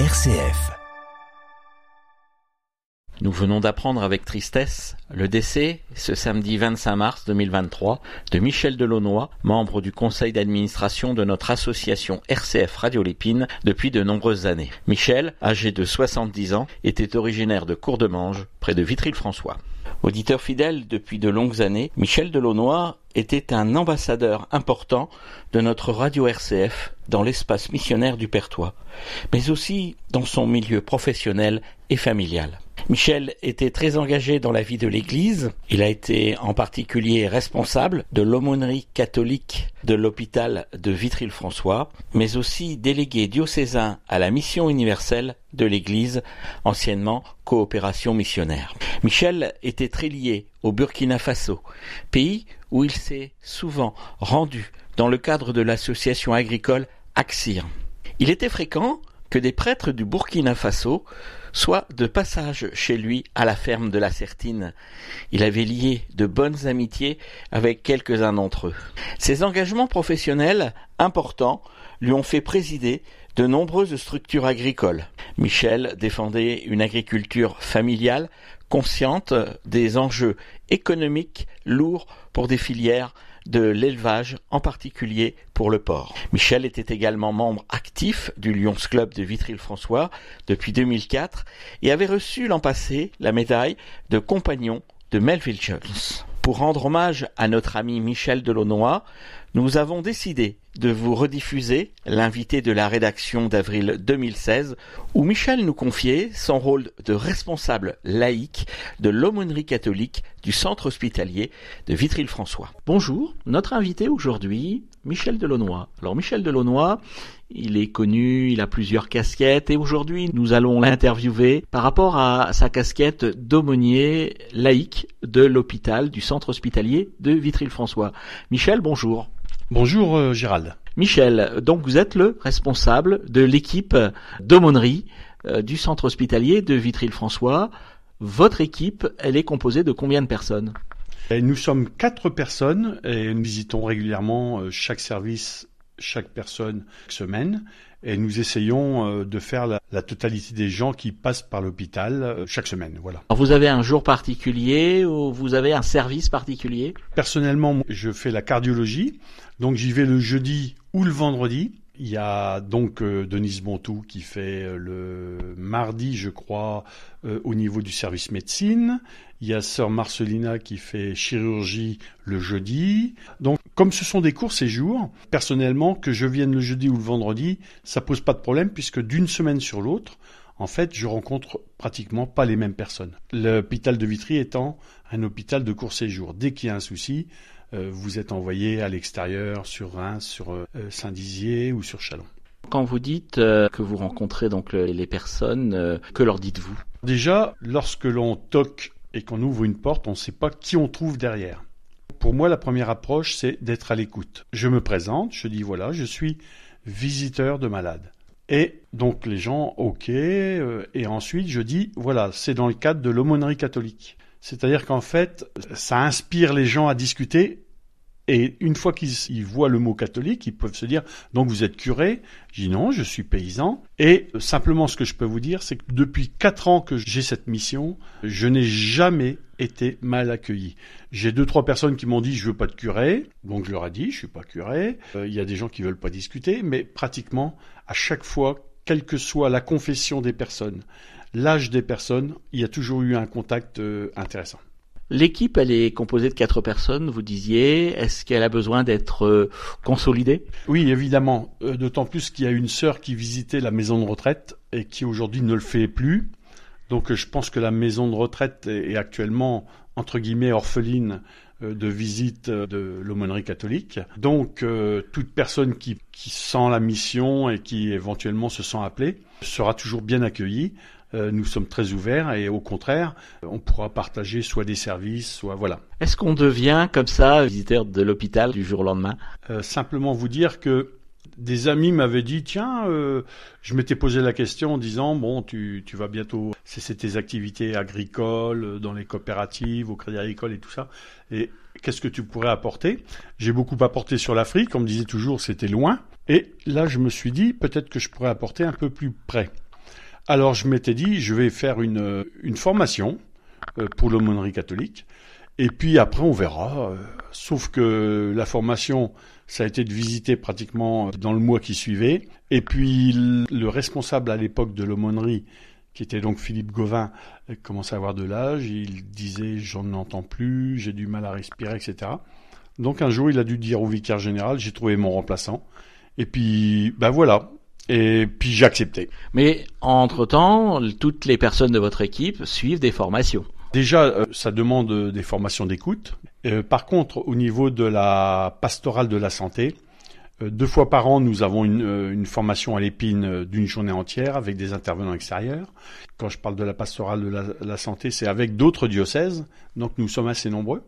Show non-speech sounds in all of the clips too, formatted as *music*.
RCF. Nous venons d'apprendre avec tristesse le décès, ce samedi 25 mars 2023, de Michel Delaunoy, membre du conseil d'administration de notre association RCF Radio Lépine depuis de nombreuses années. Michel, âgé de 70 ans, était originaire de Courdemange, près de Vitry-le-François. Auditeur fidèle depuis de longues années, Michel Delaunoy était un ambassadeur important de notre radio RCF dans l'espace missionnaire du Pertois, mais aussi dans son milieu professionnel et familial. Michel était très engagé dans la vie de l'Église. Il a été en particulier responsable de l'aumônerie catholique de l'hôpital de Vitry-le-François, mais aussi délégué diocésain à la mission universelle de l'Église, anciennement coopération missionnaire. Michel était très lié au Burkina Faso, pays où il s'est souvent rendu dans le cadre de l'association agricole Axir. Il était fréquent que des prêtres du Burkina Faso soient de passage chez lui à la ferme de la Sertine. Il avait lié de bonnes amitiés avec quelques-uns d'entre eux. Ses engagements professionnels importants lui ont fait présider de nombreuses structures agricoles. Michel défendait une agriculture familiale consciente des enjeux économiques lourds pour des filières de l'élevage, en particulier pour le porc. Michel était également membre actif du Lions Club de Vitry-le-François depuis 2004 et avait reçu l'an passé la médaille de compagnon de Melville Jones. Pour rendre hommage à notre ami Michel Delaunoy, nous avons décidé de vous rediffuser l'invité de la rédaction d'avril 2016 où Michel nous confiait son rôle de responsable laïque de l'aumônerie catholique du centre hospitalier de Vitry-le-François. Bonjour, notre invité aujourd'hui, Michel Delaunoy. Alors Michel Delaunoy, il est connu, il a plusieurs casquettes et aujourd'hui nous allons l'interviewer par rapport à sa casquette d'aumônier laïque de l'hôpital du centre hospitalier de Vitry-le-François. Michel, bonjour. Bonjour euh, Gérald. Michel, donc vous êtes le responsable de l'équipe d'aumônerie euh, du centre hospitalier de Vitry-le-François. Votre équipe, elle est composée de combien de personnes? Et Nous sommes quatre personnes et nous visitons régulièrement euh, chaque service, chaque personne, chaque semaine. Et nous essayons euh, de faire la, la totalité des gens qui passent par l'hôpital euh, chaque semaine. Voilà. Alors vous avez un jour particulier ou vous avez un service particulier? Personnellement, je fais la cardiologie. Donc j'y vais le jeudi ou le vendredi. Il y a donc euh, Denise Montou qui fait euh, le mardi, je crois, euh, au niveau du service médecine. Il y a sœur Marcelina qui fait chirurgie le jeudi. Donc, comme ce sont des courts séjours, personnellement, que je vienne le jeudi ou le vendredi, ça pose pas de problème puisque d'une semaine sur l'autre, en fait, je rencontre pratiquement pas les mêmes personnes. L'hôpital de Vitry étant un hôpital de court séjour. Dès qu'il y a un souci, vous êtes envoyé à l'extérieur, sur Reims, sur euh, Saint-Dizier ou sur Chalon. Quand vous dites euh, que vous rencontrez donc les personnes, que leur dites-vous? Déjà, lorsque l'on toque et qu'on ouvre une porte, on ne sait pas qui on trouve derrière. Pour moi, la première approche, c'est d'être à l'écoute. Je me présente, je dis voilà, je suis visiteur de malade. Et donc les gens, ok, et ensuite je dis voilà, c'est dans le cadre de l'aumônerie catholique. C'est-à-dire qu'en fait, ça inspire les gens à discuter et une fois qu'ils voient le mot catholique, ils peuvent se dire donc vous êtes curé. Je dis non, je suis paysan. Et simplement ce que je peux vous dire, c'est que depuis quatre ans que j'ai cette mission, je n'ai jamais été mal accueilli. J'ai deux trois personnes qui m'ont dit je veux pas de curé, donc je leur ai dit je suis pas curé. Euh, il y a des gens qui veulent pas discuter, mais pratiquement à chaque fois, quelle que soit la confession des personnes, l'âge des personnes, il y a toujours eu un contact euh, intéressant. L'équipe, elle est composée de quatre personnes, vous disiez. Est-ce qu'elle a besoin d'être euh, consolidée? Oui, évidemment. Euh, d'autant plus qu'il y a une sœur qui visitait la maison de retraite et qui aujourd'hui ne le fait plus. Donc je pense que la maison de retraite est actuellement, entre guillemets, orpheline de visite de l'aumônerie catholique. Donc toute personne qui sent la mission et qui éventuellement se sent appelée sera toujours bien accueillie. Euh, nous sommes très ouverts et au contraire, on pourra partager soit des services, soit voilà. Est-ce qu'on devient comme ça visiteur de l'hôpital du jour au lendemain? Euh, Simplement vous dire que des amis m'avaient dit tiens, euh, je m'étais posé la question en disant bon, tu, tu vas bientôt cesser tes activités agricoles dans les coopératives, au Crédit Agricole et tout ça. Et qu'est-ce que tu pourrais apporter? J'ai beaucoup apporté sur l'Afrique, on me disait toujours c'était loin. Et là, je me suis dit peut-être que je pourrais apporter un peu plus près. Alors je m'étais dit, je vais faire une, une formation euh, pour l'aumônerie catholique. Et puis après, on verra. Euh, sauf que la formation, ça a été de visiter pratiquement dans le mois qui suivait. Et puis le responsable à l'époque de l'aumônerie, qui était donc Philippe Gauvin, commençait à avoir de l'âge. Il disait j'en entends plus, j'ai du mal à respirer, etc. Donc un jour, il a dû dire au vicaire général j'ai trouvé mon remplaçant. Et puis, ben voilà. Et puis j'ai accepté. Mais entre-temps, toutes les personnes de votre équipe suivent des formations. Déjà, euh, ça demande des formations d'écoute. Euh, par contre, au niveau de la pastorale de la santé, euh, deux fois par an, nous avons une, une formation à l'épine d'une journée entière avec des intervenants extérieurs. Quand je parle de la pastorale de la, la santé, c'est avec d'autres diocèses. Donc nous sommes assez nombreux,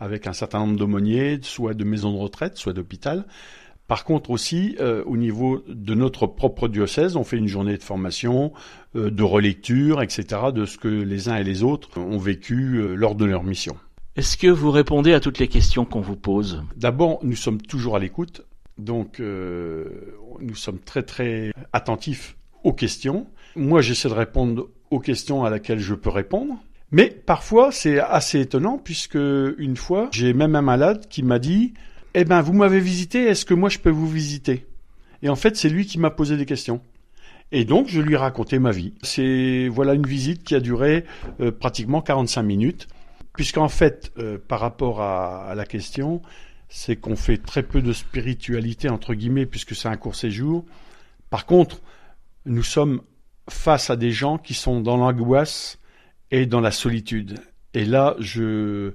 avec un certain nombre d'aumôniers, soit de maisons de retraite, soit d'hôpital. Par contre aussi, euh, au niveau de notre propre diocèse, on fait une journée de formation, euh, de relecture, etc., de ce que les uns et les autres ont vécu euh, lors de leur mission. Est-ce que vous répondez à toutes les questions qu'on vous pose? D'abord, nous sommes toujours à l'écoute, donc nous sommes très très attentifs aux questions. Moi, j'essaie de répondre aux questions à laquelle je peux répondre. Mais parfois, c'est assez étonnant puisque une fois, j'ai même un malade qui m'a dit eh ben, vous m'avez visité, est-ce que moi je peux vous visiter? Et en fait, c'est lui qui m'a posé des questions. Et donc, je lui ai raconté ma vie. C'est voilà une visite qui a duré euh, pratiquement 45 minutes, puisqu'en fait, euh, par rapport à, à, la question, c'est qu'on fait très peu de spiritualité entre guillemets, puisque c'est un court séjour. Par contre, nous sommes face à des gens qui sont dans l'angoisse et dans la solitude. Et là, je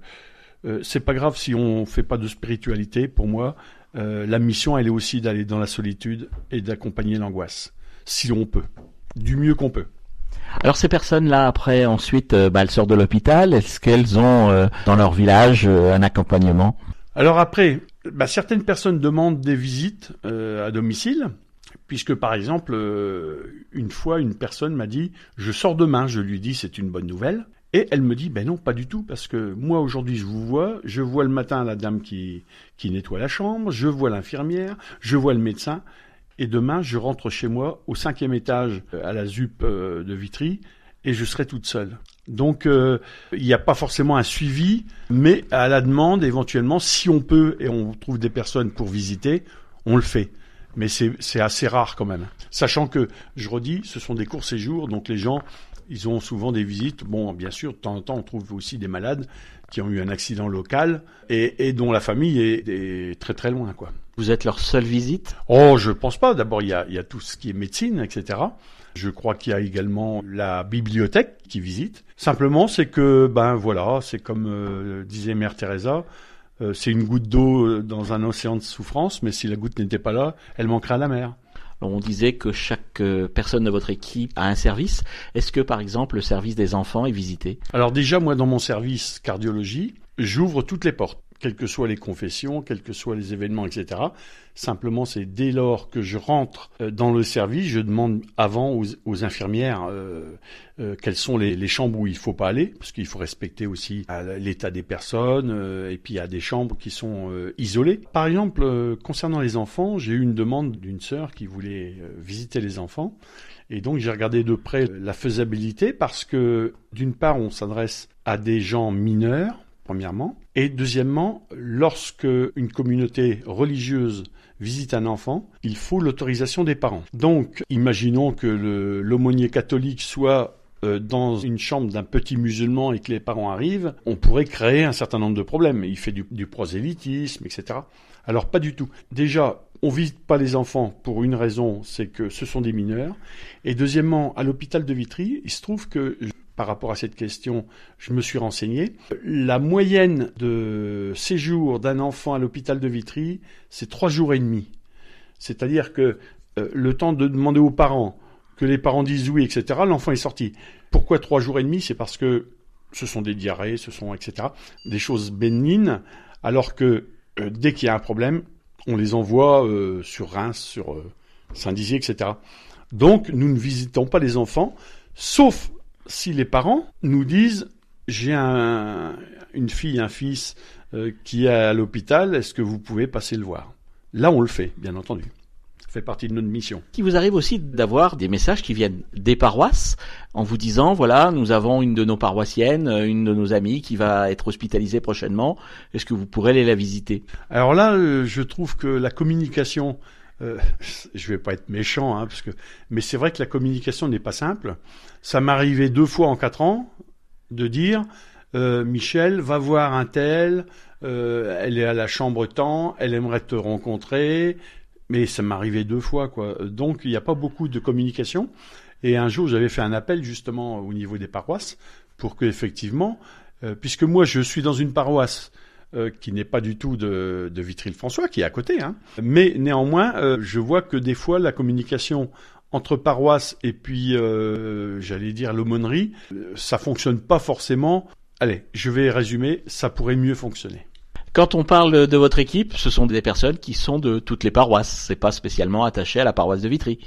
euh, c'est pas grave si on fait pas de spiritualité. Pour moi, euh, la mission, elle est aussi d'aller dans la solitude et d'accompagner l'angoisse, si on peut, du mieux qu'on peut. Alors ces personnes-là, après, ensuite, euh, bah, elles sortent de l'hôpital. Est-ce qu'elles ont dans leur village un accompagnement? Alors après, bah, certaines personnes demandent des visites à domicile. Puisque par exemple, une fois, une personne m'a dit, je sors demain, je lui dis c'est une bonne nouvelle. Et elle me dit, ben non, pas du tout, parce que moi aujourd'hui je vous vois, je vois le matin la dame qui, qui nettoie la chambre, je vois l'infirmière, je vois le médecin, et demain je rentre chez moi au cinquième étage euh, à la ZUP euh, de Vitry, et je serai toute seule. Donc euh, il n'y a pas forcément un suivi, mais à la demande, éventuellement, si on peut et on trouve des personnes pour visiter, on le fait. Mais c'est assez rare quand même. Sachant que, je redis, ce sont des courts séjours, donc les gens ils ont souvent des visites. Bon, bien sûr, de temps en temps, on trouve aussi des malades qui ont eu un accident local et, dont la famille est, très très loin, quoi. Vous êtes leur seule visite? Oh, je pense pas. D'abord, il y a, tout ce qui est médecine, etc. Je crois qu'il y a également la bibliothèque qui visite. Simplement, c'est que, ben voilà, c'est comme euh, disait Mère Teresa, euh, c'est une goutte d'eau dans un océan de souffrance, mais si la goutte n'était pas là, elle manquerait à la mer. On disait que chaque euh, personne de votre équipe a un service. Est-ce que par exemple le service des enfants est visité? Alors déjà moi dans mon service cardiologie, j'ouvre toutes les portes quelles que soient les confessions, quels que soient les événements, etc. Simplement, c'est dès lors que je rentre euh, dans le service, je demande avant aux, infirmières euh, euh, quelles sont les, chambres où il faut pas aller, parce qu'il faut respecter aussi l'état des personnes, et puis il y a des chambres qui sont isolées. Par exemple, concernant les enfants, j'ai eu une demande d'une sœur qui voulait visiter les enfants. Et donc j'ai regardé de près la faisabilité parce que d'une part on s'adresse à des gens mineurs premièrement. Et deuxièmement, lorsque une communauté religieuse visite un enfant, il faut l'autorisation des parents. Donc, imaginons que l'aumônier catholique soit euh, dans une chambre d'un petit musulman et que les parents arrivent, on pourrait créer un certain nombre de problèmes. Il fait du, prosélytisme, etc. Alors pas du tout. Déjà, on visite pas les enfants pour une raison, c'est que ce sont des mineurs. Et deuxièmement, à l'hôpital de Vitry, il se trouve que par rapport à cette question, je me suis renseigné. La moyenne de séjour d'un enfant à l'hôpital de Vitry, c'est trois jours et demi. C'est-à-dire que euh, le temps de demander aux parents, que les parents disent oui, etc., l'enfant est sorti. Pourquoi trois jours et demi? C'est parce que ce sont des diarrhées, ce sont, etc., des choses bénignes, alors que euh, dès qu'il y a un problème, on les envoie euh, sur Reims, sur Saint-Dizier, etc. Donc, nous ne visitons pas les enfants, sauf si les parents nous disent j'ai une fille, un fils euh, qui est à l'hôpital, est-ce que vous pouvez passer le voir? Là, on le fait, bien entendu. Ça fait partie de notre mission. Il vous arrive aussi d'avoir des messages qui viennent des paroisses en vous disant voilà, nous avons une de nos paroissiennes, une de nos amies qui va être hospitalisée prochainement. Est-ce que vous pourrez aller la visiter? Alors là, euh, je trouve que la communication euh, *laughs* je vais pas être méchant, hein, parce que, mais c'est vrai que la communication n'est pas simple. Ça m'est arrivé deux fois en quatre ans de dire euh, Michel va voir un tel, euh, elle est à la chambre temps, elle aimerait te rencontrer, mais ça m'est arrivé deux fois quoi. Donc il n'y a pas beaucoup de communication. Et un jour j'avais fait un appel justement au niveau des paroisses pour que effectivement, euh, puisque moi je suis dans une paroisse euh, qui n'est pas du tout de, Vitry-le-François, qui est à côté. Hein. Mais néanmoins, euh, je vois que des fois, la communication entre paroisses et puis, euh, j'allais dire, l'aumônerie, ça fonctionne pas forcément. Allez, je vais résumer, ça pourrait mieux fonctionner. Quand on parle de votre équipe, ce sont des personnes qui sont de toutes les paroisses. C'est pas spécialement attaché à la paroisse de Vitry.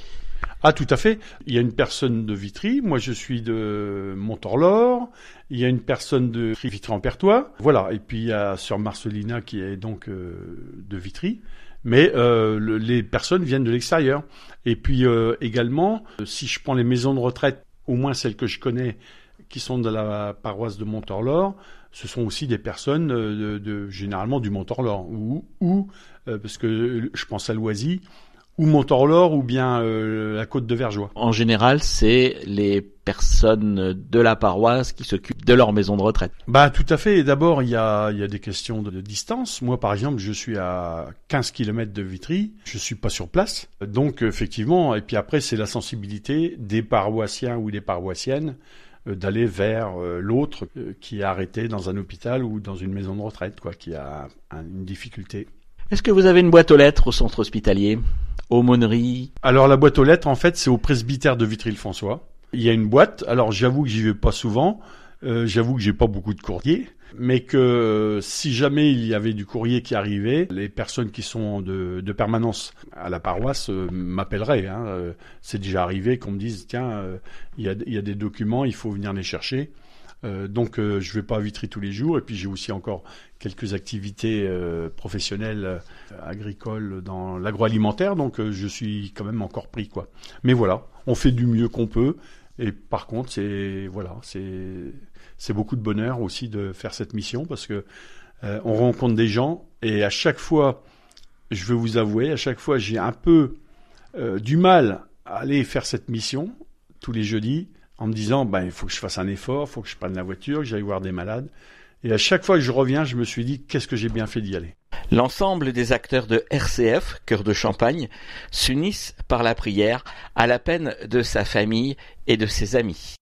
Ah, tout à fait. Il y a une personne de Vitry. Moi, je suis de Montorlor. Il y a une personne de Vitry-en-Pertois. Voilà. Et puis, il y a Sœur Marcelina qui est donc euh, de Vitry. Mais euh, le, les personnes viennent de l'extérieur. Et puis, euh, également, si je prends les maisons de retraite, au moins celles que je connais, qui sont de la paroisse de Montorlor, ce sont aussi des personnes de, de généralement du Montorlor. Ou, ou parce que je pense à Loisy, ou Montorlor ou bien euh, la côte de Vergeois. En général, c'est les personnes de la paroisse qui s'occupent de leur maison de retraite. Bah tout à fait. D'abord, il y a, il y a des questions de, de, distance. Moi, par exemple, je suis à 15 km de Vitry. Je suis pas sur place. Donc, effectivement, et puis après, c'est la sensibilité des paroissiens ou des paroissiennes euh, d'aller vers euh, l'autre qui est arrêté dans un hôpital ou dans une maison de retraite, quoi, qui a un, une difficulté. Est-ce que vous avez une boîte aux lettres au centre hospitalier? Aumônerie Alors la boîte aux lettres, en fait, c'est au presbytère de Vitry-le-François. Il y a une boîte. Alors j'avoue que j'y vais pas souvent. Euh, j'avoue que j'ai pas beaucoup de courriers, mais que si jamais il y avait du courrier qui arrivait, les personnes qui sont de, de permanence à la paroisse euh, m'appelleraient. Hein. Euh, c'est déjà arrivé qu'on me dise tiens, euh, il y, a, y, a, des documents, il faut venir les chercher. Euh, donc euh, je vais pas à Vitry tous les jours et puis j'ai aussi encore quelques activités euh, professionnelles agricoles dans l'agroalimentaire donc je suis quand même encore pris quoi. Mais voilà, on fait du mieux qu'on peut et par contre c'est voilà c'est beaucoup de bonheur aussi de faire cette mission parce que on rencontre des gens et à chaque fois je veux vous avouer à chaque fois j'ai un peu du mal à aller faire cette mission tous les jeudis en me disant ben, il faut que je fasse un effort, il faut que je prenne la voiture, que j'aille voir des malades. Et à chaque fois que je reviens, je me suis dit qu'est-ce que j'ai bien fait d'y aller? L'ensemble des acteurs de RCF, Cœur de Champagne, s'unissent par la prière à la peine de sa famille et de ses amis.